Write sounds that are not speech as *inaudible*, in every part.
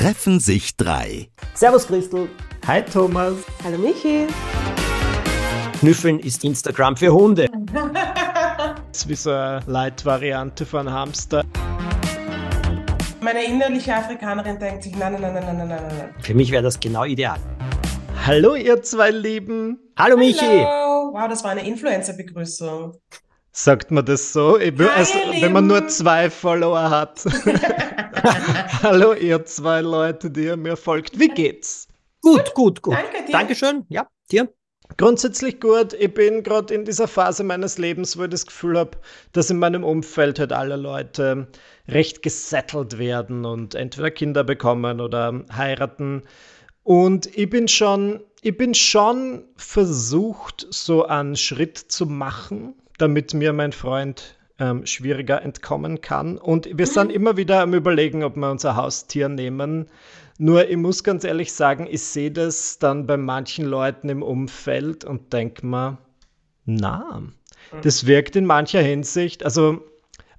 treffen sich drei. Servus Christel. Hi Thomas. Hallo Michi. Knüffeln ist Instagram für Hunde. das ist wie so eine Light-Variante von Hamster. Meine innerliche Afrikanerin denkt sich, nein, nein, nein, nein, nein, nein, nein. Für mich wäre das genau ideal. Hallo ihr zwei Lieben. Hallo Michi. Hallo. Wow, das war eine Influencer-Begrüßung. Sagt man das so? Will, also, wenn man nur zwei Follower hat. *laughs* Hallo ihr zwei Leute, die ihr mir folgt. Wie geht's? Gut, gut, gut. Danke dir. Dankeschön. Ja, dir? Grundsätzlich gut. Ich bin gerade in dieser Phase meines Lebens, wo ich das Gefühl habe, dass in meinem Umfeld halt alle Leute recht gesettelt werden und entweder Kinder bekommen oder heiraten. Und ich bin schon, ich bin schon versucht, so einen Schritt zu machen, damit mir mein Freund ähm, schwieriger entkommen kann. Und wir mhm. sind immer wieder am Überlegen, ob wir unser Haustier nehmen. Nur ich muss ganz ehrlich sagen, ich sehe das dann bei manchen Leuten im Umfeld und denke mir, na, mhm. das wirkt in mancher Hinsicht, also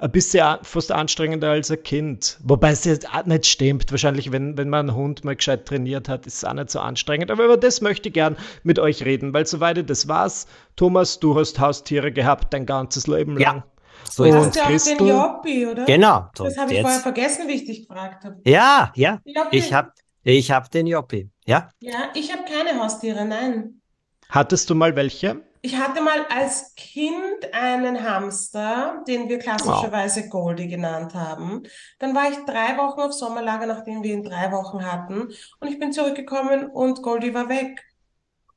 ein bisschen fast anstrengender als ein Kind. Wobei es jetzt auch nicht stimmt. Wahrscheinlich, wenn, wenn man einen Hund mal gescheit trainiert hat, ist es auch nicht so anstrengend. Aber über das möchte ich gern mit euch reden, weil soweit das war's. Thomas, du hast Haustiere gehabt dein ganzes Leben lang. Ja. So ist hast du auch den Joppi, oder? Genau. So das habe ich vorher vergessen, wie ich dich gefragt habe. Ja, ja. Joppi. Ich habe ich hab den Joppi. Ja? Ja, ich habe keine Haustiere, nein. Hattest du mal welche? Ich hatte mal als Kind einen Hamster, den wir klassischerweise Goldie genannt haben. Dann war ich drei Wochen auf Sommerlager, nachdem wir ihn drei Wochen hatten. Und ich bin zurückgekommen und Goldie war weg.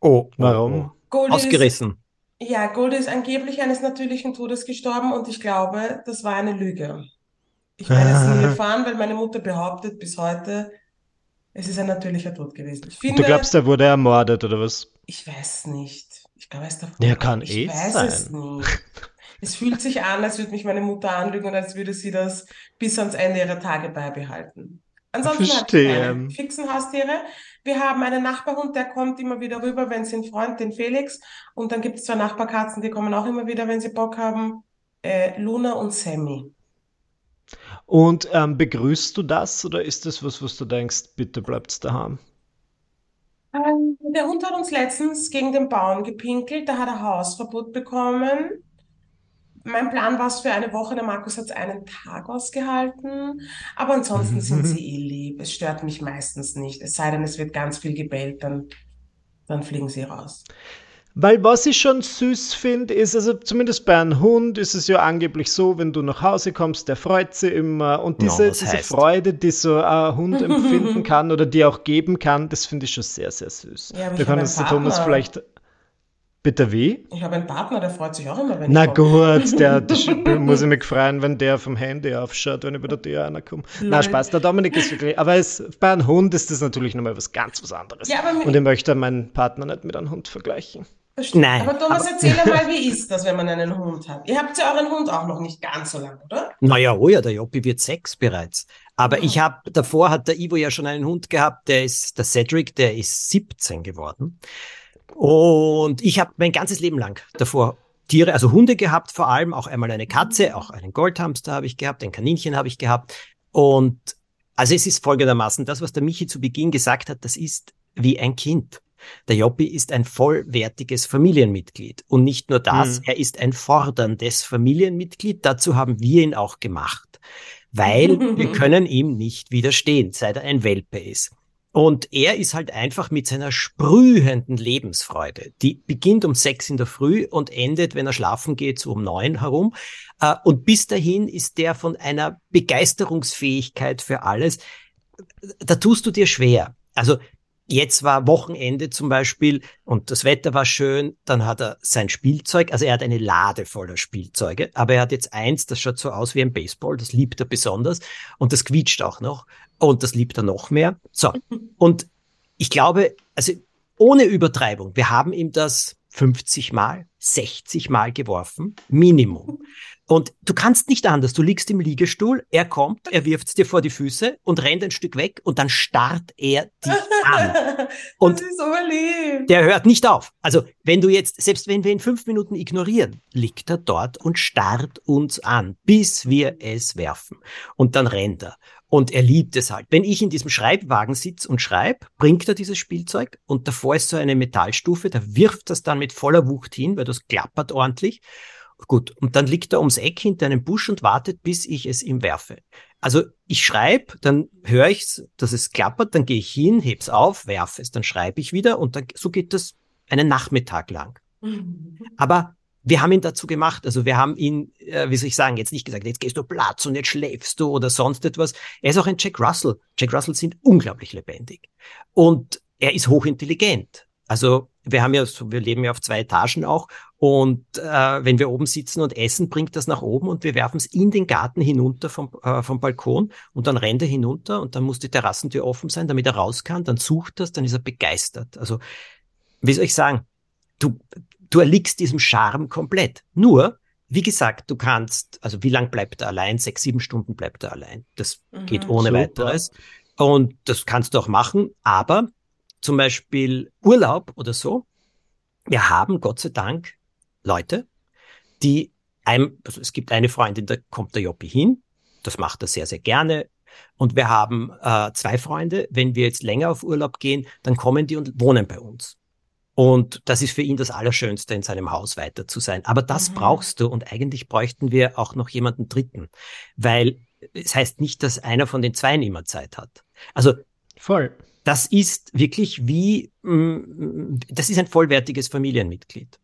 Oh, warum? Goldie Ausgerissen. Ist, ja, Goldie ist angeblich eines natürlichen Todes gestorben und ich glaube, das war eine Lüge. Ich werde es nie erfahren, weil meine Mutter behauptet bis heute, es ist ein natürlicher Tod gewesen. Finde, du glaubst, er wurde ermordet oder was? Ich weiß nicht. Ich glaube, er ist davon. Ja, kann ich eh weiß sein. es nicht. Es fühlt sich an, als würde mich meine Mutter anlügen und als würde sie das bis ans Ende ihrer Tage beibehalten. Ansonsten Verstehe. ich keine fixen Haustiere. Wir haben einen Nachbarhund, der kommt immer wieder rüber, wenn sie einen Freund, den Felix. Und dann gibt es zwei Nachbarkatzen, die kommen auch immer wieder, wenn sie Bock haben. Äh, Luna und Sammy. Und ähm, begrüßt du das oder ist das was, was du denkst, bitte bleibt's daheim? Ähm, der Hund hat uns letztens gegen den Baum gepinkelt, da hat er Hausverbot bekommen. Mein Plan war es für eine Woche, der Markus hat es einen Tag ausgehalten, aber ansonsten *laughs* sind sie eh lieb. Es stört mich meistens nicht, es sei denn, es wird ganz viel gebellt, dann, dann fliegen sie raus. Weil was ich schon süß finde, ist, also zumindest bei einem Hund ist es ja angeblich so, wenn du nach Hause kommst, der freut sich immer. Und diese, Ja, diese? Freude, die so ein Hund *laughs* empfinden kann oder die auch geben kann, das finde ich schon sehr, sehr süß. Ja, da ich kann habe uns einen der Thomas Partner. vielleicht. Bitte wie? Ich habe einen Partner, der freut sich auch immer, wenn Na ich komme. gut, der, *laughs* der muss ich mich freuen, wenn der vom Handy aufschaut, wenn über der Tür einer kommt. Na. Spaß, der Dominik ist wirklich. Aber es, bei einem Hund ist das natürlich nochmal was ganz was anderes. Ja, aber mir- Und ich möchte meinen Partner nicht mit einem Hund vergleichen. Nein, Aber Thomas, erzähl mal, *laughs* wie ist das, wenn man einen Hund hat? Ihr habt ja euren Hund auch noch nicht ganz so lang, oder? Naja, oh ja, der Joppi wird sechs bereits. Aber Oh. ich habe, davor hat der Ivo ja schon einen Hund gehabt, der ist, der Cedric, der ist 17 geworden. Und ich habe mein ganzes Leben lang davor Tiere, also Hunde gehabt, vor allem auch einmal eine Katze, auch einen Goldhamster habe ich gehabt, ein Kaninchen habe ich gehabt. Und also es ist folgendermaßen, das, was der Michi zu Beginn gesagt hat, das ist wie ein Kind. Der Joppi ist ein vollwertiges Familienmitglied. Und nicht nur das, Mhm. er ist ein forderndes Familienmitglied. Dazu haben wir ihn auch gemacht. Weil wir *laughs* können ihm nicht widerstehen, seit er ein Welpe ist. Und er ist halt einfach mit seiner sprühenden Lebensfreude, die beginnt um sechs in der Früh und endet, wenn er schlafen geht, so um neun herum. Äh, Und bis dahin ist der von einer Begeisterungsfähigkeit für alles. Da tust du dir schwer. Also Jetzt war Wochenende zum Beispiel und das Wetter war schön, dann hat er sein Spielzeug, also er hat eine Lade voller Spielzeuge, aber er hat jetzt eins, das schaut so aus wie ein Baseball, das liebt er besonders und das quietscht auch noch und das liebt er noch mehr. So, *laughs* und ich glaube, also ohne Übertreibung, wir haben ihm das 50 Mal, 60 Mal geworfen, Minimum. *laughs* Und du kannst nicht anders. Du liegst im Liegestuhl, er kommt, er wirft dir vor die Füße und rennt ein Stück weg und dann starrt er dich an. *laughs* Und das ist so der hört nicht auf. Also wenn du jetzt, selbst wenn wir ihn fünf Minuten ignorieren, liegt er dort und starrt uns an, bis wir es werfen. Und dann rennt er. Und er liebt es halt. Wenn ich in diesem Schreibwagen sitze und schreibe, bringt er dieses Spielzeug und davor ist so eine Metallstufe, da wirft das dann mit voller Wucht hin, weil das klappert ordentlich. Gut, und dann liegt er ums Eck hinter einem Busch und wartet, bis ich es ihm werfe. Also ich schreibe, dann höre ich, dass es klappert, dann gehe ich hin, heb's auf, werfe es, dann schreibe ich wieder und dann, so geht das einen Nachmittag lang. Aber wir haben ihn dazu gemacht, also wir haben ihn, äh, wie soll ich sagen, jetzt nicht gesagt, jetzt gehst du Platz und jetzt schläfst du oder sonst etwas. Er ist auch ein Jack Russell. Jack Russell sind unglaublich lebendig. Und er ist hochintelligent. Also wir haben ja, so, wir leben ja auf zwei Etagen auch und äh, wenn wir oben sitzen und essen, bringt das nach oben und wir werfen es in den Garten hinunter vom, äh, vom Balkon und dann rennt er hinunter und dann muss die Terrassentür offen sein, damit er raus kann, dann sucht das, dann ist er begeistert. Also wie soll ich sagen, du, du erliegst diesem Charme komplett. Nur, wie gesagt, du kannst, also wie lang bleibt er allein? Sechs, sieben Stunden bleibt er allein. Das Mhm. geht ohne Super. weiteres. Und das kannst du auch machen, aber zum Beispiel Urlaub oder so. Wir haben Gott sei Dank Leute, die einem, also es gibt eine Freundin, da kommt der Joppi hin. Das macht er sehr, sehr gerne. Und wir haben äh, zwei Freunde. Wenn wir jetzt länger auf Urlaub gehen, dann kommen die und wohnen bei uns. Und das ist für ihn das Allerschönste, in seinem Haus weiter zu sein. Aber das Mhm. brauchst du und eigentlich bräuchten wir auch noch jemanden Dritten, weil es heißt nicht, dass einer von den Zweien immer Zeit hat. Also Voll. Das ist wirklich wie, mm, das ist ein vollwertiges Familienmitglied.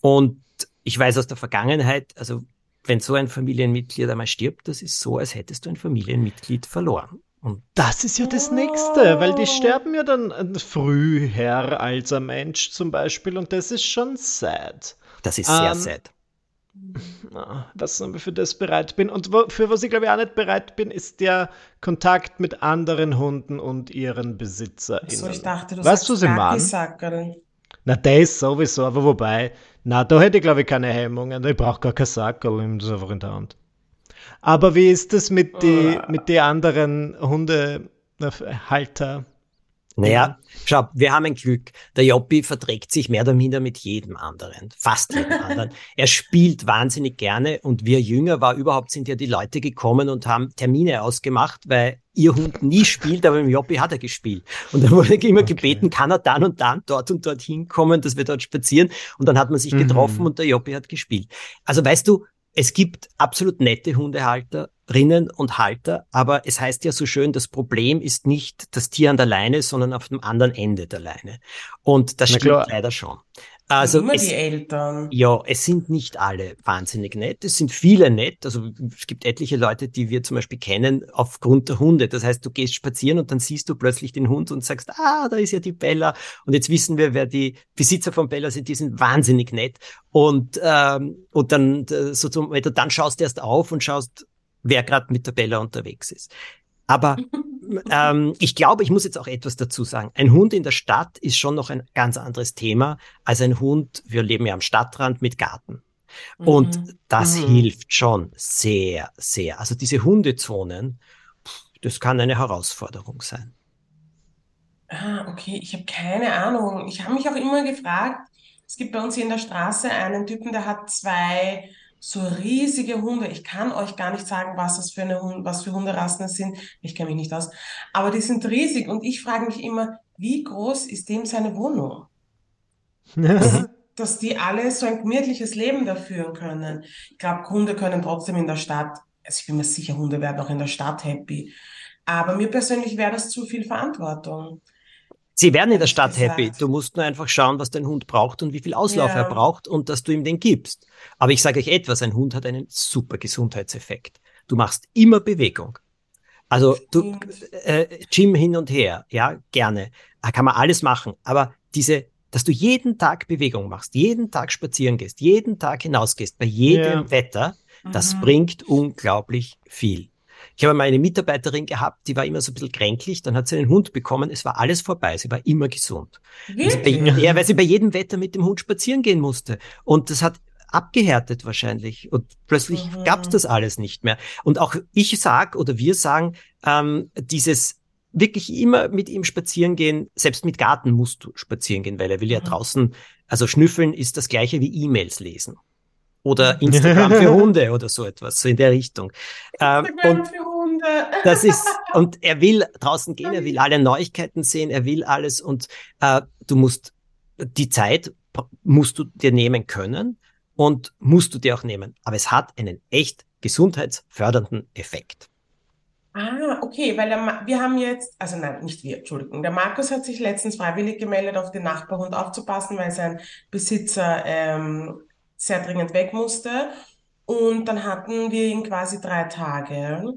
Und ich weiß aus der Vergangenheit, also wenn so ein Familienmitglied einmal stirbt, das ist so, als hättest du ein Familienmitglied verloren. Und Das ist ja das Nächste, weil die Oh. sterben ja dann äh, früher als ein Mensch zum Beispiel und das ist schon sad. das ist sehr Ähm, sad. Ah, Was ich für das bereit bin. Und wo, für was ich glaube ich auch nicht bereit bin, ist der Kontakt mit anderen Hunden und ihren BesitzerInnen. So, ich dachte, du weißt du, sagst? Gacki-Sackerl. Na, das sowieso, aber wobei, na, da hätte ich glaube ich keine Hemmungen. Ich brauche gar kein Sackerl, ich das einfach in der Hand. Aber wie ist das mit die, mit die anderen Hundehalter? Naja, schau, wir haben ein Glück. Der Joppi verträgt sich mehr oder minder mit jedem anderen, fast jedem *laughs* anderen. Er spielt wahnsinnig gerne und wir Jünger war überhaupt sind ja die Leute gekommen und haben Termine ausgemacht, weil ihr Hund nie spielt, aber im Joppi hat er gespielt. Und dann wurde immer Okay. gebeten, kann er dann und dann dort und dort hinkommen, dass wir dort spazieren. Und dann hat man sich Mhm. getroffen und der Joppi hat gespielt. Also weißt du, es gibt absolut nette Hundehalterinnen und Halter, aber es heißt ja so schön, das Problem ist nicht das Tier an der Leine, sondern auf dem anderen Ende der Leine. Und das Na stimmt klar. leider schon. Also Immer es, die Eltern. ja, es sind nicht alle wahnsinnig nett. Es sind viele nett. Also es gibt etliche Leute, die wir zum Beispiel kennen aufgrund der Hunde. Das heißt, du gehst spazieren und dann siehst du plötzlich den Hund und sagst, ah, da ist ja die Bella. Und jetzt wissen wir, wer die Besitzer von Bella sind. Die sind wahnsinnig nett. Und, ähm, und dann, äh, so zum, du dann schaust erst auf und schaust, wer gerade mit der Bella unterwegs ist. Aber *laughs* ähm, ich glaube, ich muss jetzt auch etwas dazu sagen. Ein Hund in der Stadt ist schon noch ein ganz anderes Thema als ein Hund, wir leben ja am Stadtrand mit Garten. Und Mhm. das Mhm. hilft schon sehr, sehr. Also diese Hundezonen, das kann eine Herausforderung sein. Ah, okay, ich habe keine Ahnung. Ich habe mich auch immer gefragt, es gibt bei uns hier in der Straße einen Typen, der hat zwei so riesige Hunde. Ich kann euch gar nicht sagen, was das für eine Hund, was für Hunderassen es sind. Ich kenne mich nicht aus. Aber die sind riesig und ich frage mich immer, wie groß ist dem seine Wohnung? *laughs* Dass die alle so ein gemütliches Leben da führen können. Ich glaube, Hunde können trotzdem in der Stadt, also ich bin mir sicher, Hunde werden auch in der Stadt happy. Aber mir persönlich wäre das zu viel Verantwortung. Sie werden in der Stadt happy. Du musst nur einfach schauen, was dein Hund braucht und wie viel Auslauf Ja. er braucht und dass du ihm den gibst. Aber ich sage euch etwas, ein Hund hat einen super Gesundheitseffekt. Du machst immer Bewegung. Also du, äh, Gym hin und her, ja, gerne. Da kann man alles machen. Aber diese, dass du jeden Tag Bewegung machst, jeden Tag spazieren gehst, jeden Tag hinausgehst, bei jedem Ja. Wetter, das Mhm. bringt unglaublich viel. Ich habe mal eine Mitarbeiterin gehabt, die war immer so ein bisschen kränklich, dann hat sie einen Hund bekommen, es war alles vorbei, sie war immer gesund. Weil sie bei, Wirklich? ja, weil sie bei jedem Wetter mit dem Hund spazieren gehen musste. Und das hat abgehärtet wahrscheinlich. Und plötzlich mhm. gab es das alles nicht mehr. Und auch ich sag oder wir sagen, ähm, dieses wirklich immer mit ihm spazieren gehen, selbst mit Garten musst du spazieren gehen, weil er will ja mhm. draußen, also schnüffeln ist das gleiche wie E-Mails lesen. Oder Instagram für *laughs* Hunde oder so etwas, so in der Richtung. Ähm, Instagram ähm, für Hunde. *laughs* Das ist, und er will draußen gehen, er will alle Neuigkeiten sehen, er will alles und äh, du musst die Zeit musst du dir nehmen können und musst du dir auch nehmen. Aber es hat einen echt gesundheitsfördernden Effekt. Ah, okay, weil der, wir haben jetzt, also nein, nicht wir, Entschuldigung, der Markus hat sich letztens freiwillig gemeldet, auf den Nachbarhund aufzupassen, weil sein Besitzer ähm, sehr dringend weg musste. Und dann hatten wir ihn quasi drei Tage.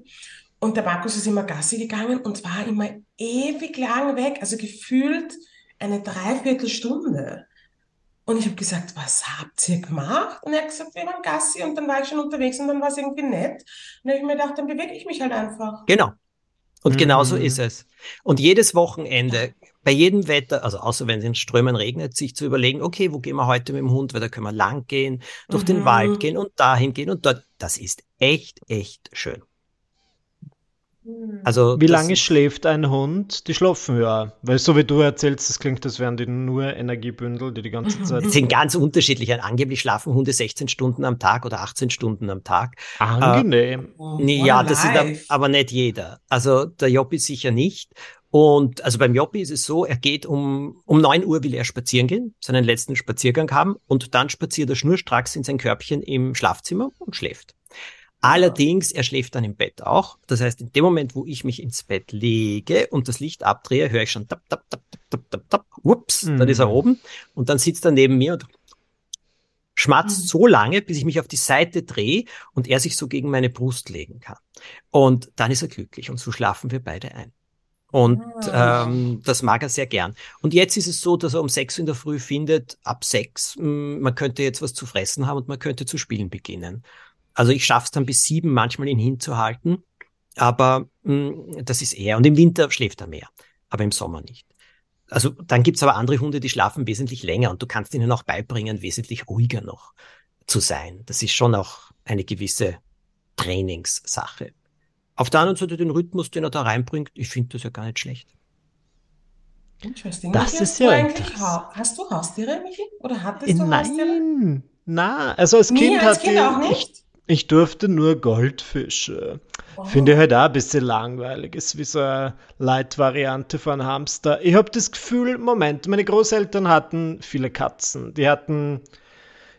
Und der Markus ist immer Gassi gegangen und war immer ewig lang weg, also gefühlt eine Dreiviertelstunde. Und ich habe gesagt, was habt ihr gemacht? Und er hat gesagt, wir waren Gassi und dann war ich schon unterwegs und dann war es irgendwie nett. Und dann habe ich mir gedacht, dann bewege ich mich halt einfach. Genau. Und mhm. genau so ist es. Und jedes Wochenende, bei jedem Wetter, also außer wenn es in Strömen regnet, sich zu überlegen, okay, wo gehen wir heute mit dem Hund, weil da können wir lang gehen, durch mhm. den Wald gehen und dahin gehen und dort. Das ist echt, echt schön. Also wie lange schläft ein Hund? Die schlafen ja. Weil so wie du erzählst, das klingt, als wären die nur Energiebündel, die die ganze *laughs* Zeit. Die sind ganz unterschiedlich. Angeblich schlafen Hunde 16 Stunden am Tag oder 18 Stunden am Tag. Angenehm. Äh, ja, das ist aber nicht jeder. Also der Joppi sicher nicht. Und also beim Joppi ist es so, er geht um, um neun Uhr will er spazieren gehen, seinen letzten Spaziergang haben und dann spaziert er schnurstracks in sein Körbchen im Schlafzimmer und schläft. Allerdings, er schläft dann im Bett auch. Das heißt, in dem Moment, wo ich mich ins Bett lege und das Licht abdrehe, höre ich schon tap, tap, tap, tap, tap, tap, ups, mhm. dann ist er mhm. oben und dann sitzt er neben mir und schmatzt mhm. so lange, bis ich mich auf die Seite drehe und er sich so gegen meine Brust legen kann. Und dann ist er glücklich und so schlafen wir beide ein. Und ah. ähm, das mag er sehr gern. Und jetzt ist es so, dass er um sechs in der Früh findet, ab sechs, hm, man könnte jetzt was zu fressen haben und man könnte zu spielen beginnen. Also ich schaffe es dann bis sieben manchmal ihn hinzuhalten, aber mh, hm, das ist eher. Und im Winter schläft er mehr, aber im Sommer nicht. Also dann gibt's aber andere Hunde, die schlafen wesentlich länger und du kannst ihnen auch beibringen, wesentlich ruhiger noch zu sein. Das ist schon auch eine gewisse Trainingssache. Auf der anderen Seite den Rhythmus, den er da reinbringt, ich finde das ja gar nicht schlecht. Interesting. Das Michi, ist ja eigentlich. Hast du Haustiere, Michi? Oder hattest du Nein. Haustiere? Na, also als Kind als Kind auch nicht. Ich, ich durfte nur Goldfische. Oh. Finde ich halt auch ein bisschen langweilig. Ist wie so eine Light-Variante von Hamster. Ich habe das Gefühl, Moment, meine Großeltern hatten viele Katzen. Die hatten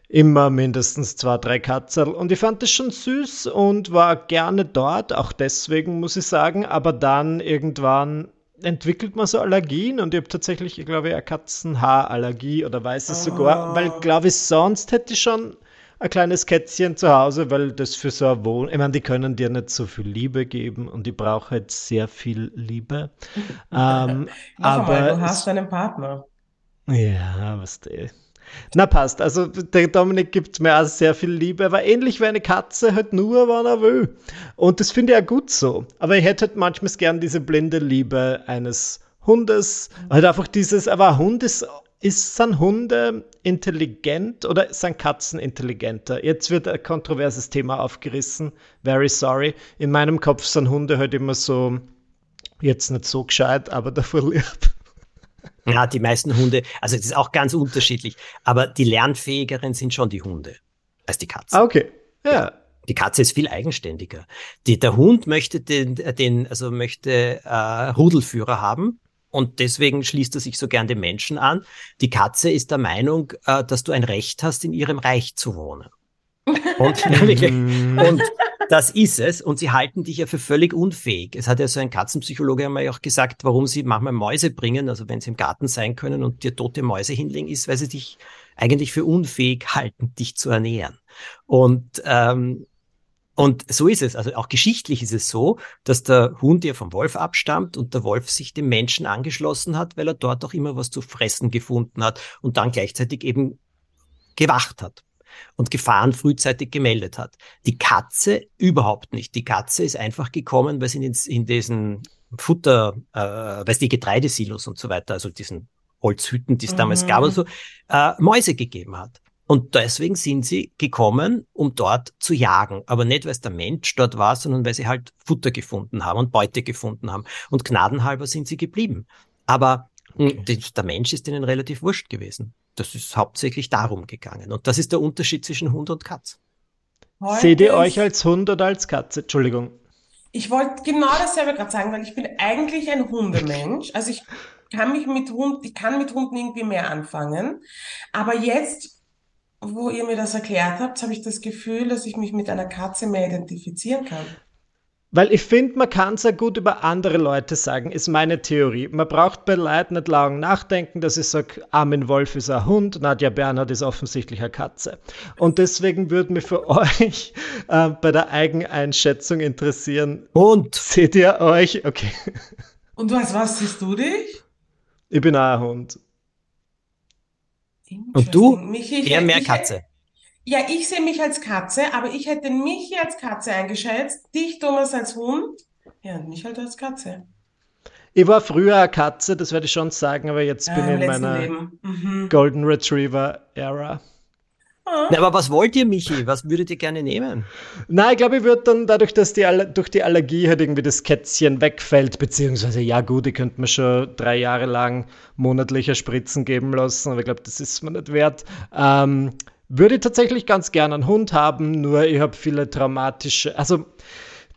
immer mindestens zwei, drei Katzen. Und ich fand das schon süß und war gerne dort, auch deswegen muss ich sagen. Aber dann irgendwann entwickelt man so Allergien und ich habe tatsächlich, ich glaube, eine Katzenhaarallergie oder weiß es oh. sogar, weil, glaube ich, sonst hätte ich schon ein kleines Kätzchen zu Hause, weil das für so ein Wohn... Ich meine, die können dir nicht so viel Liebe geben und ich brauche halt sehr viel Liebe. *laughs* ähm, aber mal, du hast einen Partner. Ja, was der. Na passt, also der Dominik gibt mir auch sehr viel Liebe, aber ähnlich wie eine Katze halt nur, wann er will. Und das finde ich ja gut so. Aber ich hätte halt manchmal gern diese blinde Liebe eines Hundes. Halt einfach dieses, aber ein Hund ist ist, sind Hunde intelligent oder sind Katzen intelligenter? Jetzt wird ein kontroverses Thema aufgerissen. Very sorry. In meinem Kopf sind Hunde halt immer so, jetzt nicht so gescheit, aber dafür lieb. *laughs* Ja, die meisten Hunde, also es ist auch ganz unterschiedlich, aber die lernfähigeren sind schon die Hunde als die Katzen. Ah, okay. Ja. Die Katze ist viel eigenständiger. Die, der Hund möchte den, den also möchte äh, Rudelführer haben und deswegen schließt er sich so gern dem Menschen an. Die Katze ist der Meinung, äh, dass du ein Recht hast, in ihrem Reich zu wohnen. Und, *laughs* *laughs* und das ist es. Und sie halten dich ja für völlig unfähig. Es hat ja so ein Katzenpsychologe einmal auch gesagt, warum sie manchmal Mäuse bringen, also wenn sie im Garten sein können und dir tote Mäuse hinlegen, ist, weil sie dich eigentlich für unfähig halten, dich zu ernähren. Und ähm, und so ist es. Also auch geschichtlich ist es so, dass der Hund ja vom Wolf abstammt und der Wolf sich dem Menschen angeschlossen hat, weil er dort auch immer was zu fressen gefunden hat und dann gleichzeitig eben gewacht hat und Gefahren frühzeitig gemeldet hat. Die Katze überhaupt nicht. Die Katze ist einfach gekommen, weil sie in, in diesen Futter, äh, weiß die Getreidesilos und so weiter, also diesen Holzhütten, die es mhm. damals gab, also, äh, Mäuse gegeben hat. Und deswegen sind sie gekommen, um dort zu jagen. Aber nicht, weil es der Mensch dort war, sondern weil sie halt Futter gefunden haben und Beute gefunden haben. Und gnadenhalber sind sie geblieben. Aber hm, okay. der Mensch ist ihnen relativ wurscht gewesen. Das ist hauptsächlich darum gegangen. Und das ist der Unterschied zwischen Hund und Katz. Heute Seht ihr euch als Hund oder als Katze? Entschuldigung. Ich wollte genau dasselbe gerade sagen, weil ich bin eigentlich ein Hundemensch. Also ich kann mich mit Hund, ich kann mit Hunden irgendwie mehr anfangen. Aber jetzt wo ihr mir das erklärt habt, habe ich das Gefühl, dass ich mich mit einer Katze mehr identifizieren kann. Weil ich finde, man kann sehr gut über andere Leute sagen, ist meine Theorie. Man braucht bei Leuten nicht lange nachdenken, dass ich sage, Armin Wolf ist ein Hund, Nadja Bernhard ist offensichtlich eine Katze. Und deswegen würde mich für *laughs* euch äh, bei der Eigeneinschätzung interessieren. Hund. Seht ihr euch? Okay. Und was, was siehst du dich? Ich bin auch ein Hund. Und du? Michi, eher mehr Katze. ja, ich sehe mich als Katze, aber ich hätte mich als Katze eingeschätzt, dich, Thomas, als Hund. Ja, und mich halt als Katze. Ich war früher eine Katze, das werde ich schon sagen, aber jetzt ja, bin ich in meiner mhm. Golden Retriever Era. Na, aber was wollt ihr, Michi? Was würdet ihr gerne nehmen? Na, ich glaube, ich würde dann dadurch, dass die durch die Allergie halt irgendwie das Kätzchen wegfällt, beziehungsweise ja gut, ich könnte mir schon drei Jahre lang monatliche Spritzen geben lassen, aber ich glaube, das ist mir nicht wert. Ähm, würde ich tatsächlich ganz gerne einen Hund haben, nur ich habe viele traumatische, also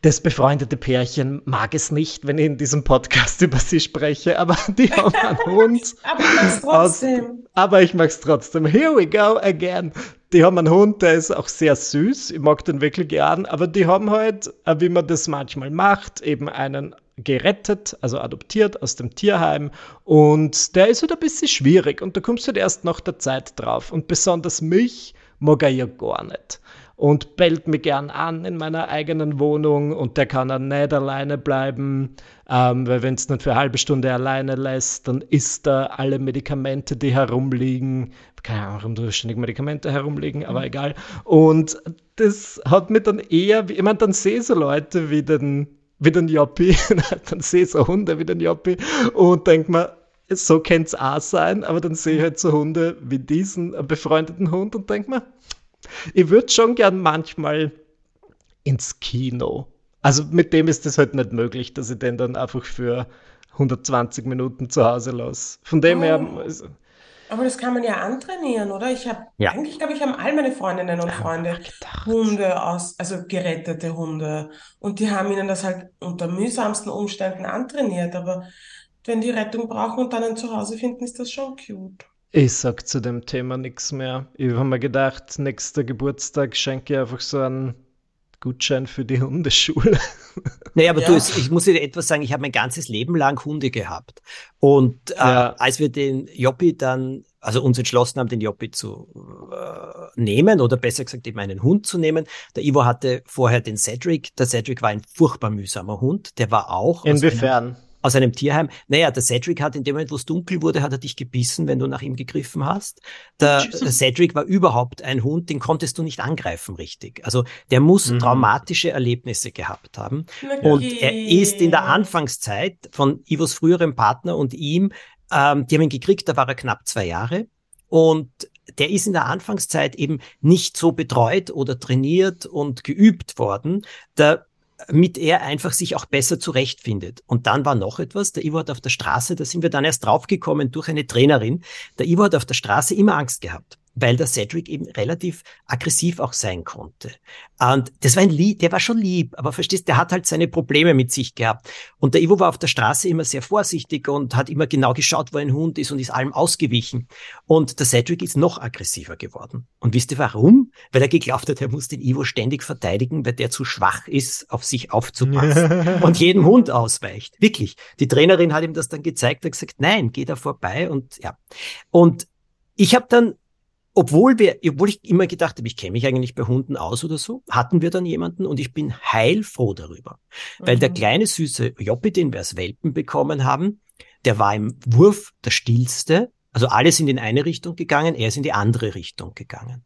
das befreundete Pärchen mag es nicht, wenn ich in diesem Podcast *laughs* über sie spreche, aber die *laughs* haben einen Hund. aber ich mag's trotzdem. Aus, aber ich mag's trotzdem. Here we go again. Die haben einen Hund, der ist auch sehr süß. Ich mag den wirklich gern, aber die haben halt, äh, wie man das manchmal macht, eben einen gerettet, also adoptiert aus dem Tierheim und der ist halt ein bisschen schwierig und da kommst du halt erst nach der Zeit drauf und besonders mich mag er ja gar nicht und bellt mich gern an in meiner eigenen Wohnung und der kann dann nicht alleine bleiben, ähm, weil wenn es nicht für eine halbe Stunde alleine lässt, dann isst er alle Medikamente, die herumliegen. Keine Ahnung, warum da ständig Medikamente herumliegen, aber mhm. egal. Und das hat mir dann eher, ich meine, dann sehe so Leute wie den, wie den Joppi, *laughs* dann sehe so Hunde wie den Joppi und denke mir, so könnte es auch sein, aber dann sehe ich halt so Hunde wie diesen befreundeten Hund und denke mir, ich würde schon gern manchmal ins Kino. Also mit dem ist es halt nicht möglich, dass ich den dann einfach für 120 Minuten zu Hause lasse. Von dem oh. her. Also, aber das kann man ja antrainieren, oder? Ich habe ja. eigentlich, glaube ich, haben all meine Freundinnen und Freunde Hunde aus, also gerettete Hunde. Und die haben ihnen das halt unter mühsamsten Umständen antrainiert. Aber wenn die Rettung brauchen und dann ein Zuhause finden, ist das schon cute. Ich sag zu dem Thema nichts mehr. Ich habe mir gedacht, nächster Geburtstag schenke ich einfach so einen Gutschein für die Hundeschule. *laughs* Naja, aber ja. du, ich muss dir etwas sagen, ich habe mein ganzes Leben lang Hunde gehabt. Und äh, ja. als wir den Joppi dann, also uns entschlossen haben, den Joppi zu äh, nehmen, oder besser gesagt eben einen Hund zu nehmen, der Ivo hatte vorher den Cedric. Der Cedric war ein furchtbar mühsamer Hund. Der war auch. Inwiefern? Aus einem Tierheim. Naja, der Cedric hat in dem Moment, wo es dunkel wurde, hat er dich gebissen, wenn du nach ihm gegriffen hast. Der, der Cedric war überhaupt ein Hund, den konntest du nicht angreifen, richtig. Also der muss mhm. traumatische Erlebnisse gehabt haben. Okay. Und er ist in der Anfangszeit von Ivos früherem Partner und ihm, ähm, die haben ihn gekriegt, da war er knapp zwei Jahre. Und der ist in der Anfangszeit eben nicht so betreut oder trainiert und geübt worden. Der mit er einfach sich auch besser zurechtfindet. Und dann war noch etwas, der Ivo hat auf der Straße, da sind wir dann erst draufgekommen durch eine Trainerin, der Ivo hat auf der Straße immer Angst gehabt weil der Cedric eben relativ aggressiv auch sein konnte. Und das war ein Lied, der war schon lieb, aber verstehst, der hat halt seine Probleme mit sich gehabt. Und der Ivo war auf der Straße immer sehr vorsichtig und hat immer genau geschaut, wo ein Hund ist und ist allem ausgewichen. Und der Cedric ist noch aggressiver geworden. Und wisst ihr warum? Weil er geglaubt hat, er muss den Ivo ständig verteidigen, weil der zu schwach ist, auf sich aufzupassen *laughs* und jedem Hund ausweicht. Wirklich. Die Trainerin hat ihm das dann gezeigt, hat gesagt, nein, geh da vorbei und ja. Und ich habe dann obwohl wir, obwohl ich immer gedacht habe, ich kenne mich eigentlich bei Hunden aus oder so, hatten wir dann jemanden und ich bin heilfroh darüber. Mhm. Weil der mhm. kleine süße Joppi, den wir als Welpen bekommen haben, der war im Wurf der stillste. Also alle sind in eine Richtung gegangen, er ist in die andere Richtung gegangen.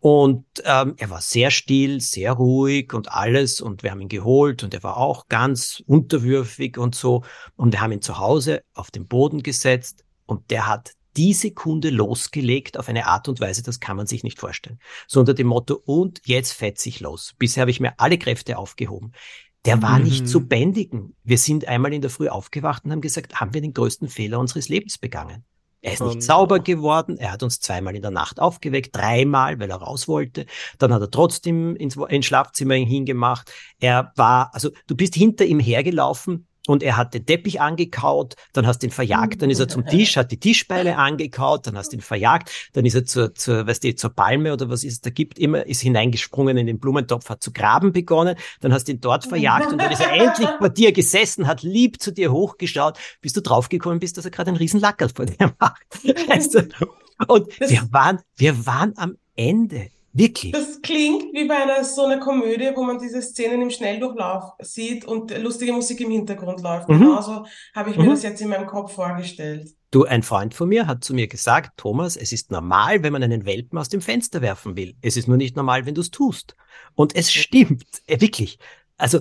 Und ähm, er war sehr still, sehr ruhig und alles. Und wir haben ihn geholt und er war auch ganz unterwürfig und so. Und wir haben ihn zu Hause auf den Boden gesetzt und der hat die Sekunde losgelegt auf eine Art und Weise, das kann man sich nicht vorstellen. So unter dem Motto, und jetzt fetz ich los. Bisher habe ich mir alle Kräfte aufgehoben. Der war mhm. nicht zu bändigen. Wir sind einmal in der Früh aufgewacht und haben gesagt, haben wir den größten Fehler unseres Lebens begangen. Er ist nicht oh, sauber geworden. Er hat uns zweimal in der Nacht aufgeweckt, dreimal, weil er raus wollte. Dann hat er trotzdem ins, ins Schlafzimmer hingemacht. Er war, also du bist hinter ihm hergelaufen und er hat den Teppich angekaut, dann hast du ihn verjagt, dann ist er zum Tisch, hat die Tischbeile angekaut, dann hast du ihn verjagt, dann ist er zur, zur, weißt du, zur Palme oder was ist es da gibt, immer ist hineingesprungen in den Blumentopf, hat zu graben begonnen, dann hast du ihn dort verjagt und dann ist er endlich bei dir gesessen, hat lieb zu dir hochgeschaut, bis du draufgekommen bist, dass er gerade einen riesen Lackerl vor dir macht. *laughs* Weißt du? Und wir waren, wir waren am Ende. Wirklich? Das klingt wie bei einer so einer Komödie, wo man diese Szenen im Schnelldurchlauf sieht und lustige Musik im Hintergrund läuft. Mhm. Genauso habe ich mir mhm. das jetzt in meinem Kopf vorgestellt. Du, ein Freund von mir hat zu mir gesagt, Thomas, es ist normal, wenn man einen Welpen aus dem Fenster werfen will. Es ist nur nicht normal, wenn du es tust. Und es stimmt, äh, wirklich. Also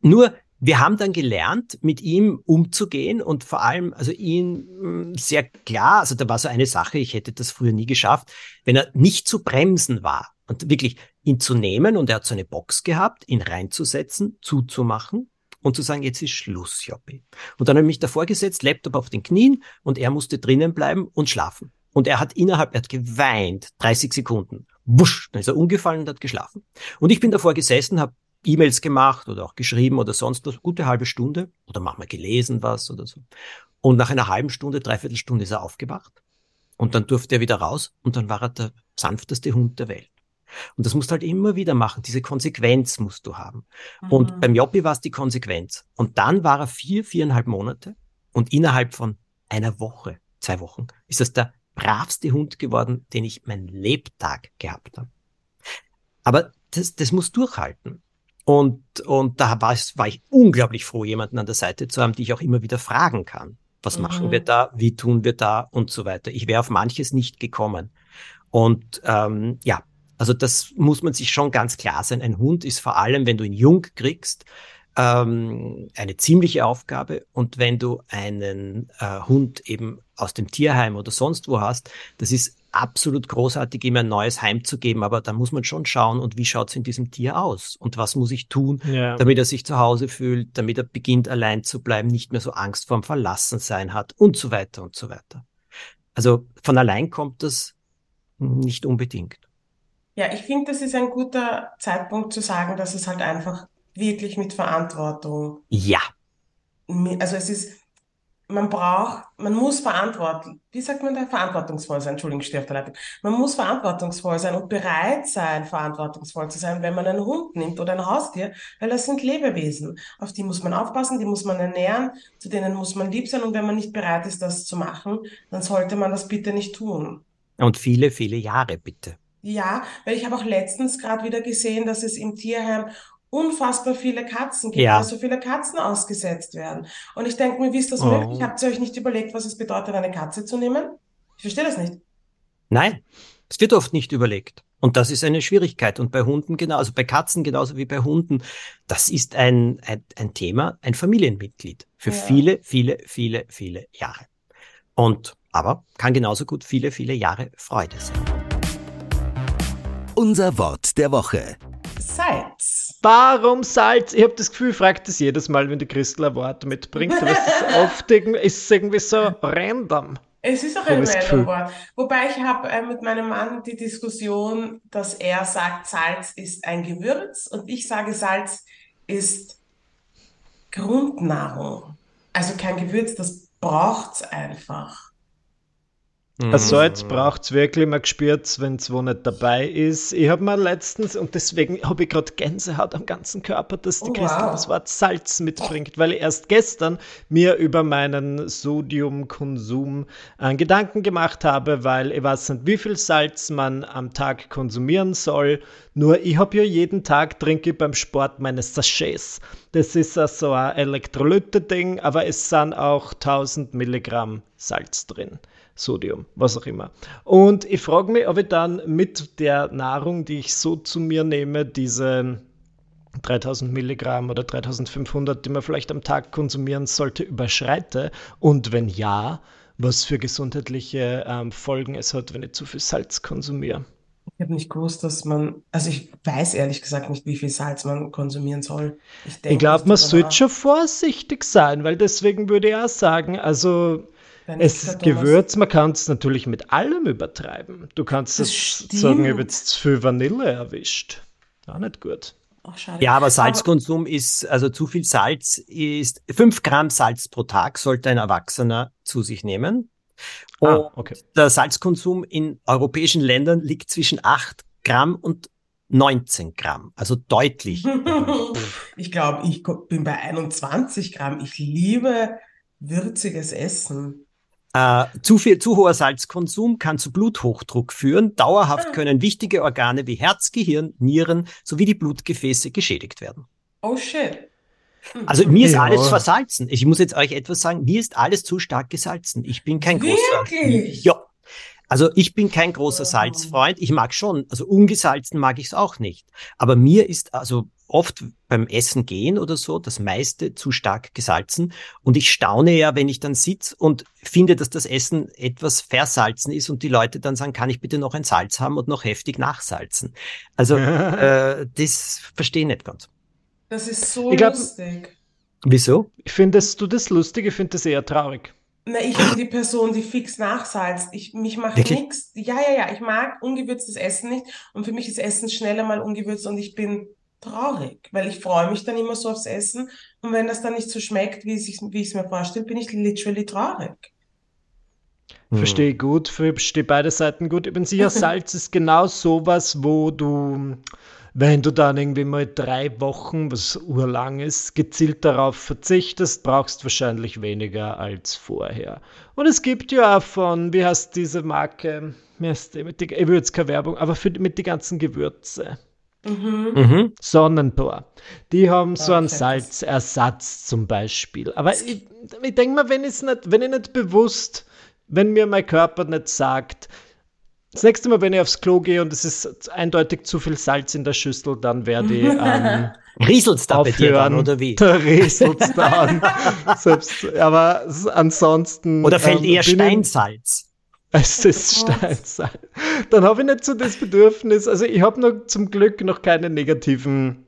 nur wir haben dann gelernt, mit ihm umzugehen und vor allem, also ihn hm, sehr klar, also da war so eine Sache, ich hätte das früher nie geschafft, wenn er nicht zu bremsen war und wirklich ihn zu nehmen und er hat so eine Box gehabt, ihn reinzusetzen, zuzumachen und zu sagen, jetzt ist Schluss, Joppi. Und dann habe ich mich davor gesetzt, Laptop auf den Knien und er musste drinnen bleiben und schlafen. Und er hat innerhalb, er hat geweint, 30 Sekunden. Wusch, dann ist er umgefallen und hat geschlafen. Und ich bin davor gesessen, habe E-Mails gemacht oder auch geschrieben oder sonst was, gute halbe Stunde oder manchmal gelesen was oder so. Und nach einer halben Stunde, dreiviertel Stunde ist er aufgewacht und dann durfte er wieder raus und dann war er der sanfteste Hund der Welt. Und das musst du halt immer wieder machen. Diese Konsequenz musst du haben. Mhm. Und beim Joppi war es die Konsequenz. Und dann war er vier, viereinhalb Monate und innerhalb von einer Woche, zwei Wochen, ist das der bravste Hund geworden, den ich mein Lebtag gehabt habe. Aber das, das muss durchhalten. Und, und da war, war ich unglaublich froh, jemanden an der Seite zu haben, die ich auch immer wieder fragen kann. Was mhm. machen wir da? Wie tun wir da? Und so weiter. Ich wäre auf manches nicht gekommen. Und ähm, ja, also das muss man sich schon ganz klar sein. Ein Hund ist vor allem, wenn du ihn jung kriegst, ähm, eine ziemliche Aufgabe. Und wenn du einen äh, Hund eben aus dem Tierheim oder sonst wo hast, das ist absolut großartig, ihm ein neues Heim zu geben, aber da muss man schon schauen, und wie schaut es in diesem Tier aus? Und was muss ich tun, ja. damit er sich zu Hause fühlt, damit er beginnt, allein zu bleiben, nicht mehr so Angst vorm Verlassensein hat und so weiter und so weiter. Also von allein kommt das nicht unbedingt. Ja, ich finde, das ist ein guter Zeitpunkt zu sagen, dass es halt einfach wirklich mit Verantwortung. Ja. Also es ist man braucht, man muss verantwortlich, wie sagt man da, verantwortungsvoll sein, Entschuldigung, ich Leitung. Man muss verantwortungsvoll sein und bereit sein, verantwortungsvoll zu sein, wenn man einen Hund nimmt oder ein Haustier, weil das sind Lebewesen. Auf die muss man aufpassen, die muss man ernähren, zu denen muss man lieb sein und wenn man nicht bereit ist, das zu machen, dann sollte man das bitte nicht tun. Und viele, viele Jahre bitte. Ja, weil ich habe auch letztens gerade wieder gesehen, dass es im Tierheim unfassbar viele Katzen gibt, ja. weil so viele Katzen ausgesetzt werden. Und ich denke mir, wie ist das oh. möglich? Habt ihr euch nicht überlegt, was es bedeutet, eine Katze zu nehmen? Ich verstehe das nicht. Nein, es wird oft nicht überlegt. Und das ist eine Schwierigkeit. Und bei Hunden genau, also bei Katzen genauso wie bei Hunden, das ist ein, ein, ein Thema, ein Familienmitglied für ja. viele, viele, viele, viele Jahre. Und aber kann genauso gut viele, viele Jahre Freude sein. Unser Wort der Woche. Salz. Warum Salz? Ich habe das Gefühl, fragt das jedes Mal, wenn die Christel ein Wort mitbringt. Aber es ist oft irgendwie, ist irgendwie so random. Es ist auch ein random Wort. Wobei ich habe äh, mit meinem Mann die Diskussion, dass er sagt, Salz ist ein Gewürz und ich sage, Salz ist Grundnahrung. Also kein Gewürz, das braucht es einfach. Mhm. Also jetzt braucht es wirklich mal gespürt, wenn es wo nicht dabei ist. Ich habe mal letztens, und deswegen habe ich gerade Gänsehaut am ganzen Körper, dass die oh, Christel wow. das Wort Salz mitbringt, weil ich erst gestern mir über meinen Sodiumkonsum äh, Gedanken gemacht habe, weil ich weiß nicht, wie viel Salz man am Tag konsumieren soll. Nur ich habe ja jeden Tag trinke ich beim Sport meine Sachets. Das ist also ein Elektrolyte-Ding, aber es sind auch 1000 Milligramm Salz drin. Sodium, was auch immer. Und ich frage mich, ob ich dann mit der Nahrung, die ich so zu mir nehme, diese 3000 Milligramm oder 3500, die man vielleicht am Tag konsumieren sollte, überschreite. Und wenn ja, was für gesundheitliche ähm, Folgen es hat, wenn ich zu viel Salz konsumiere. Ich habe nicht gewusst, dass man, also ich weiß ehrlich gesagt nicht, wie viel Salz man konsumieren soll. Ich, ich glaube, man sollte schon vorsichtig sein, weil deswegen würde ich auch sagen, also es ist. Gewürz, man kann es natürlich mit allem übertreiben. Du kannst Das stimmt. sagen, ich habe jetzt zu viel Vanille erwischt. Auch nicht gut. Schade. Ja, aber Salzkonsum ist, also zu viel Salz ist, fünf Gramm Salz pro Tag sollte ein Erwachsener zu sich nehmen. Ah, Und okay. der Salzkonsum in europäischen Ländern liegt zwischen acht Gramm und 19 Gramm, also deutlich. *laughs* Ich glaube, ich bin bei 21 Gramm. Ich liebe würziges Essen. Äh, zu viel, zu hoher Salzkonsum kann zu Bluthochdruck führen. Dauerhaft Ah. können wichtige Organe wie Herz, Gehirn, Nieren sowie die Blutgefäße geschädigt werden. Oh shit. Hm. Also mir ist Ja. alles versalzen. Ich muss jetzt euch etwas sagen, mir ist alles zu stark gesalzen. Ich bin kein großer. Wirklich? Ja. Also ich bin kein großer. Salzfreund. Ich mag schon, also ungesalzen mag ich es auch nicht. Aber mir ist also oft beim Essen gehen oder so das meiste zu stark gesalzen. Und ich staune ja, wenn ich dann sitz und finde, dass das Essen etwas versalzen ist und die Leute dann sagen, kann ich bitte noch ein Salz haben und noch heftig nachsalzen. Also *laughs* äh, das verstehe ich nicht ganz. Das ist so Ich glaub- lustig. Wieso? Findest du das lustig? Ich finde das eher traurig. Na, ich bin die Person, die fix nachsalzt. Ich, mich macht nichts. Ja, ja, ja, ich mag ungewürztes Essen nicht. Und für mich ist Essen schneller mal ungewürzt und ich bin traurig, weil ich freue mich dann immer so aufs Essen. Und wenn das dann nicht so schmeckt, wie es ich, es mir vorstelle, bin ich literally traurig. Hm. Verstehe ich gut, verstehe beide Seiten gut. Ich bin sicher, *laughs* Salz ist genau sowas, wo du, wenn du dann irgendwie mal drei Wochen, was urlang ist, gezielt darauf verzichtest, brauchst wahrscheinlich weniger als vorher. Und es gibt ja auch von, wie heißt diese Marke? Wie heißt die? Mit die, ich will jetzt keine Werbung, aber für, mit die ganzen Gewürze. Mhm. Mhm. Sonnentor. Die haben so einen. Salzersatz zum Beispiel. Aber ich, ich denke mal, wenn, nicht, wenn ich nicht bewusst, wenn mir mein Körper nicht sagt, das nächste Mal, wenn ich aufs Klo gehe und es ist eindeutig zu viel Salz in der Schüssel, dann werde ich *laughs* ähm, Rieselt's da bei dir dann, aufhören. oder wie? *laughs* Da rieselt's dann. *laughs* Selbst, aber ansonsten. Oder fällt ähm, eher Steinsalz? es ist Oh. Steinzeit. Dann habe ich nicht so das Bedürfnis. Also ich habe noch zum Glück noch keine negativen.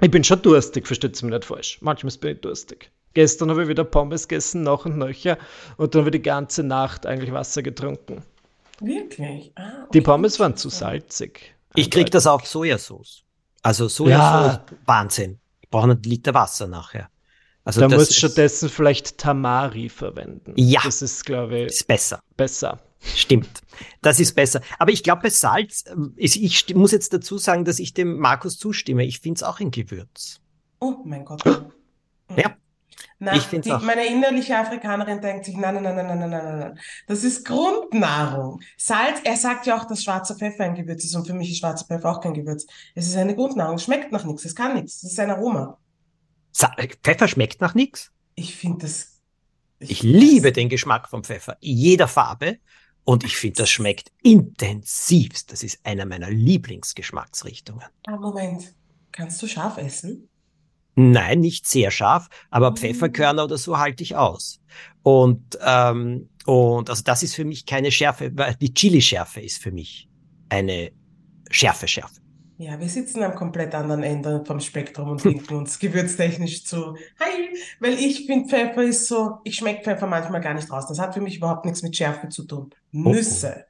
Ich bin schon durstig, versteht mich nicht falsch. Manchmal bin ich durstig. Gestern habe ich wieder Pommes gegessen, nach und nöcher, und dann habe ich die ganze Nacht eigentlich Wasser getrunken. Wirklich? Ah, Die okay, Pommes waren zu salzig. Ich krieg das auf Sojasauce. Also Sojasauce, Wahnsinn. Ich brauche einen Liter Wasser nachher. Also Da du stattdessen vielleicht Tamari verwenden. Ja. Das ist, glaube ich, ist besser. besser. Stimmt. Das ist besser. Aber ich glaube, bei Salz, ähm, ist, ich muss jetzt dazu sagen, dass ich dem Markus zustimme. Ich finde es auch ein Gewürz. Oh mein Gott. Ja. Na, ich die, auch. Meine innerliche Afrikanerin denkt sich, nein, nein, nein, nein, nein, nein, nein. Das ist Grundnahrung. Salz, er sagt ja auch, dass schwarzer Pfeffer ein Gewürz ist und für mich ist schwarzer Pfeffer auch kein Gewürz. Es ist eine Grundnahrung, schmeckt nach nichts, es kann nichts, es ist ein Aroma. Sa Pfeffer schmeckt nach nichts? Ich finde das. Ich, ich liebe das. den Geschmack vom Pfeffer, jeder Farbe. Und ich finde, das schmeckt intensivst. Das ist einer meiner Lieblingsgeschmacksrichtungen. Ah, Moment, kannst du scharf essen? Nein, nicht sehr scharf, aber Mm. Pfefferkörner oder so halte ich aus. Und, ähm, und also das ist für mich keine Schärfe, weil die Chili-Schärfe ist für mich eine Schärfe, Schärfe. Ja, wir sitzen am komplett anderen Ende vom Spektrum und *laughs* winken uns gewürztechnisch zu. Hi, weil ich finde, Pfeffer ist so, ich schmecke Pfeffer manchmal gar nicht raus. Das hat für mich überhaupt nichts mit Schärfe zu tun. Nüsse.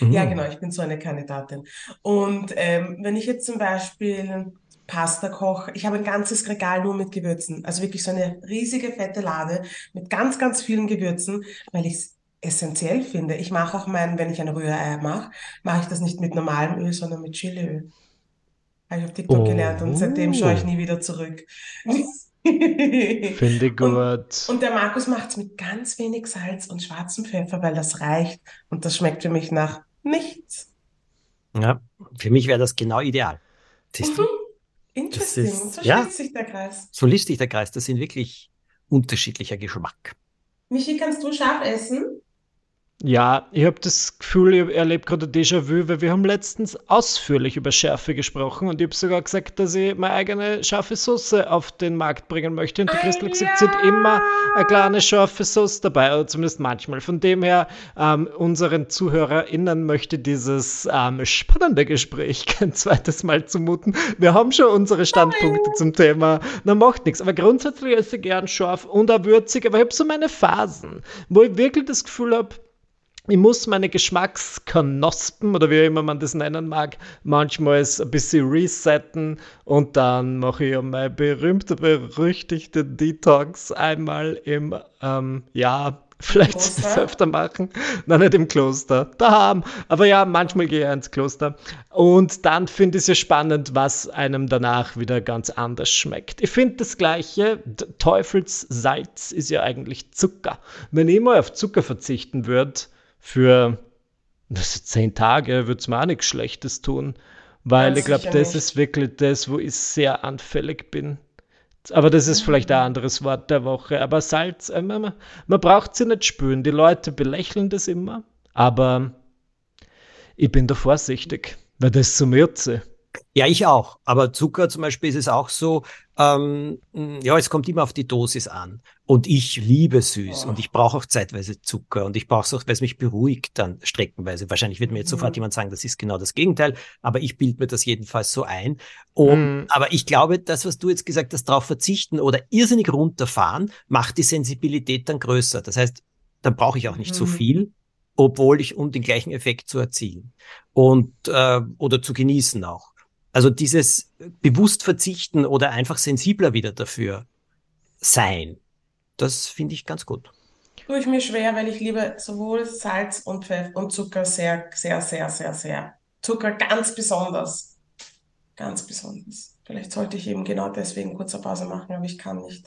Ja, Mm. genau, ich bin so eine Kandidatin. Und ähm, wenn ich jetzt zum Beispiel Pasta koche, ich habe ein ganzes Regal nur mit Gewürzen. Also wirklich so eine riesige, fette Lade mit ganz, ganz vielen Gewürzen, weil ich es essentiell finde. Ich mache auch mein, wenn ich ein Rührei mache, mache ich das nicht mit normalem Öl, sondern mit Chiliöl. Habe ich auf TikTok gelernt und seitdem schaue ich Oh. nie wieder zurück. Finde ich Und- gut. Und der Markus macht es mit ganz wenig Salz und schwarzem Pfeffer, weil das reicht. Und das schmeckt für mich nach nichts. Ja, für mich wäre das genau ideal. Siehst du? Interesting. ist- So ja. schließt sich der Kreis. So liest sich der Kreis. Das sind wirklich unterschiedlicher Geschmack. Michi, kannst du scharf essen? Ja, ich habe das Gefühl, ich erlebe gerade ein Déjà-vu, weil wir haben letztens ausführlich über Schärfe gesprochen und ich habe sogar gesagt, dass ich meine eigene scharfe Soße auf den Markt bringen möchte. Und die Christel gesagt, sie hat immer eine kleine scharfe Soße dabei, oder zumindest manchmal. Von dem her, ähm, unseren ZuhörerInnen möchte dieses ähm, spannende Gespräch *laughs* kein zweites Mal zumuten. Wir haben schon unsere Standpunkte zum Thema. Na, macht nichts. Aber grundsätzlich esse ich gern scharf und auch würzig, aber ich habe so meine Phasen, wo ich wirklich das Gefühl habe, ich muss meine Geschmacksknospen oder wie immer man das nennen mag, manchmal ein bisschen resetten und dann mache ich mein berühmter, berüchtigter Detox einmal im ähm, Jahr. *laughs* Vielleicht das öfter machen. Nein, nicht im Kloster. Daheim. Aber ja, manchmal gehe ich ins Kloster. Und dann finde ich es ja spannend, was einem danach wieder ganz anders schmeckt. Ich finde das Gleiche. Teufelssalz ist ja eigentlich Zucker. Wenn ich mal auf Zucker verzichten würde, für das zehn Tage würde es mir auch nichts Schlechtes tun. Weil ich glaube, das nicht. ist wirklich das, wo ich sehr anfällig bin. Aber das ist vielleicht ein anderes Wort der Woche. Aber Salz, äh, man, man braucht sie nicht spüren. Die Leute belächeln das immer. Aber ich bin da vorsichtig, weil das so Mürze. Ja, ich auch. Aber Zucker zum Beispiel ist es auch so, ähm, ja, es kommt immer auf die Dosis an. Und ich liebe süß oh. und ich brauche auch zeitweise Zucker und ich brauche es auch, weil es mich beruhigt dann streckenweise. Wahrscheinlich wird mir jetzt sofort mhm. jemand sagen, das ist genau das Gegenteil, aber ich bilde mir das jedenfalls so ein. Um, mhm. Aber ich glaube, das, was du jetzt gesagt hast, darauf verzichten oder irrsinnig runterfahren, macht die Sensibilität dann größer. Das heißt, dann brauche ich auch nicht mhm. so viel, obwohl ich, um den gleichen Effekt zu erzielen und äh, oder zu genießen auch. Also dieses bewusst verzichten oder einfach sensibler wieder dafür sein, das finde ich ganz gut. Tue ich mir schwer, weil ich liebe sowohl Salz und Pfeffer und Zucker sehr, sehr, sehr, sehr, sehr. Zucker ganz besonders. Ganz besonders. Vielleicht sollte ich eben genau deswegen kurze Pause machen, aber ich kann nicht.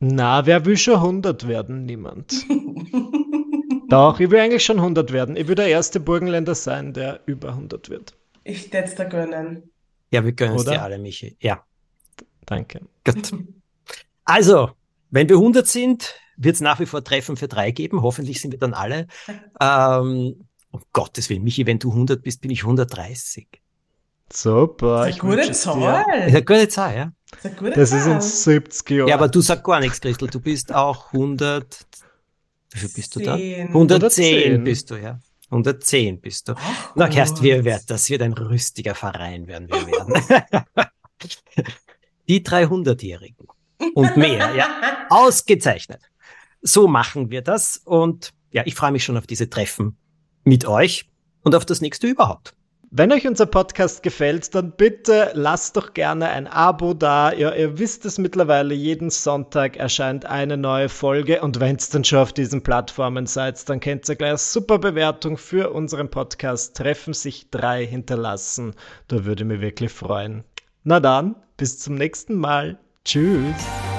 Na, wer will schon 100 werden? Niemand. Doch, ich will eigentlich schon 100 werden. Ich will der erste Burgenländer sein, der über 100 wird. Ich hätte es da gönnen. Ja, wir gönnen es dir alle, Michi. Ja. Danke. Gut. Also, wenn wir 100 sind, wird es nach wie vor Treffen für drei geben. Hoffentlich sind wir dann alle. *laughs* ähm, um Gottes Willen, Michi, wenn du 100 bist, bin ich 130. Super. Das ist eine gute Zahl. Das ist eine gute Zahl, ja. Das ist, das ist in 70 Jahren. Ja, aber du sagst gar nichts, Christel. Du bist auch 100. Wie viel bist du da? 110, 110 bist du, ja. 110 bist du. Ach, Na, Kerst, wir werden, das wird ein rüstiger Verein werden wir werden. *laughs* Die 300-Jährigen und mehr, ja. *laughs* Ausgezeichnet. So machen wir das und ja, ich freue mich schon auf diese Treffen mit euch und auf das nächste überhaupt. Wenn euch unser Podcast gefällt, dann bitte lasst doch gerne ein Abo da. Ja, ihr wisst es mittlerweile, jeden Sonntag erscheint eine neue Folge. Und wenn es dann schon auf diesen Plattformen seid, dann könnt ihr gleich eine super Bewertung für unseren Podcast Treffen sich drei hinterlassen. Da würde mich wirklich freuen. Na dann, bis zum nächsten Mal. Tschüss.